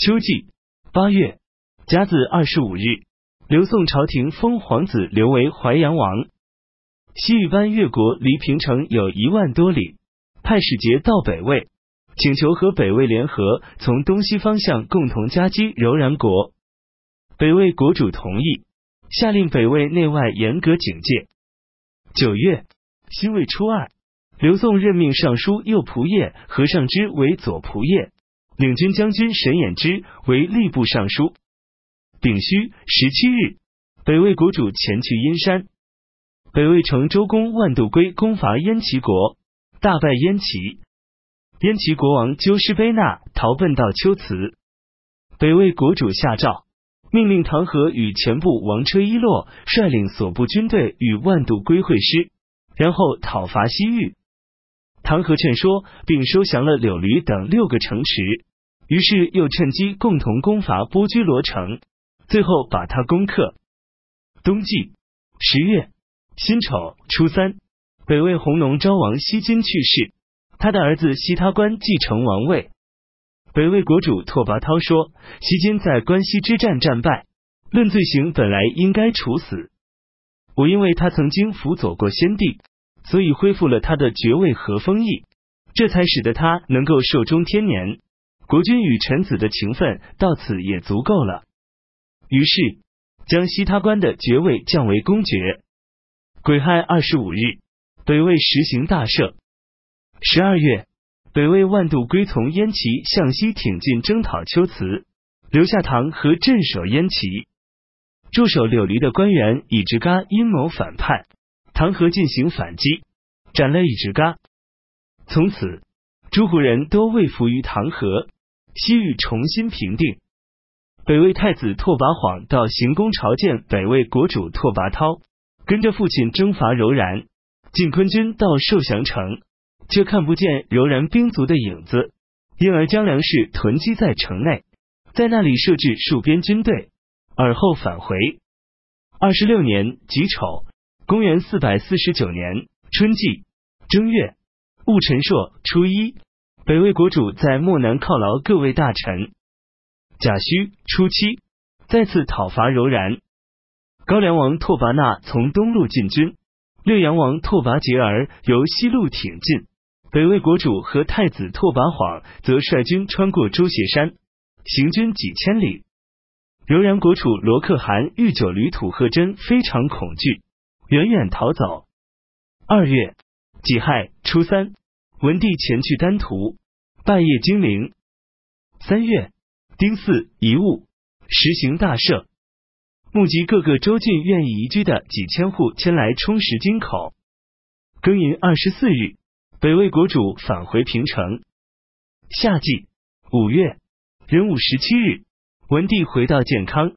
秋季八月甲子二十五日，刘宋朝廷封皇子刘为淮阳王。西域班越国离平城有一万多里，派使节到北魏，请求和北魏联合，从东西方向共同夹击柔然国。北魏国主同意，下令北魏内外严格警戒。九月辛未初二，刘宋任命尚书右仆射何尚之为左仆射。领军将军沈衍之为吏部尚书。丙戌十七日，北魏国主前去阴山。北魏成周公万度归攻伐燕齐国，大败燕齐。燕齐国王鸠师卑纳逃奔到龟兹。北魏国主下诏，命令唐河与前部王车一洛率领所部军队与万度归会师，然后讨伐西域。唐河劝说，并收降了柳驴等六个城池。于是又趁机共同攻伐波居罗城，最后把他攻克。冬季十月辛丑初三，北魏弘农昭王西金去世，他的儿子西他官继承王位。北魏国主拓跋焘说：“西金在关西之战战败，论罪行本来应该处死。我因为他曾经辅佐过先帝，所以恢复了他的爵位和封邑，这才使得他能够寿终天年。”国君与臣子的情分到此也足够了。于是将西他官的爵位降为公爵。癸亥二十五日，北魏实行大赦。十二月，北魏万度归从燕齐向西挺进，征讨龟兹，留下唐和镇守燕齐。驻守柳离的官员以直嘎阴谋反叛，唐和进行反击，斩了以直嘎。从此，诸胡人都畏服于唐和。西域重新平定，北魏太子拓跋晃到行宫朝见北魏国主拓跋焘，跟着父亲征伐柔然。晋坤军到寿降城，却看不见柔然兵卒的影子，因而将粮食囤积在城内，在那里设置戍边军队，而后返回。二十六年己丑，公元四百四十九年春季。正月。戊辰朔初一。北魏国主在漠南犒劳各位大臣。甲戌初七，再次讨伐柔然。高梁王拓跋那从东路进军，略阳王拓跋杰儿由西路挺进。北魏国主和太子拓跋晃则率军穿过朱斜山，行军几千里。柔然国主罗可汗遇九驴土贺真非常恐惧，远远逃走。二月己亥初三，文帝前去丹徒。半夜精灵。三月丁巳一物，实行大赦，募集各个州郡愿意移居的几千户迁来充实京口。庚寅二十四日，北魏国主返回平城。夏季五月壬午十七日，文帝回到建康。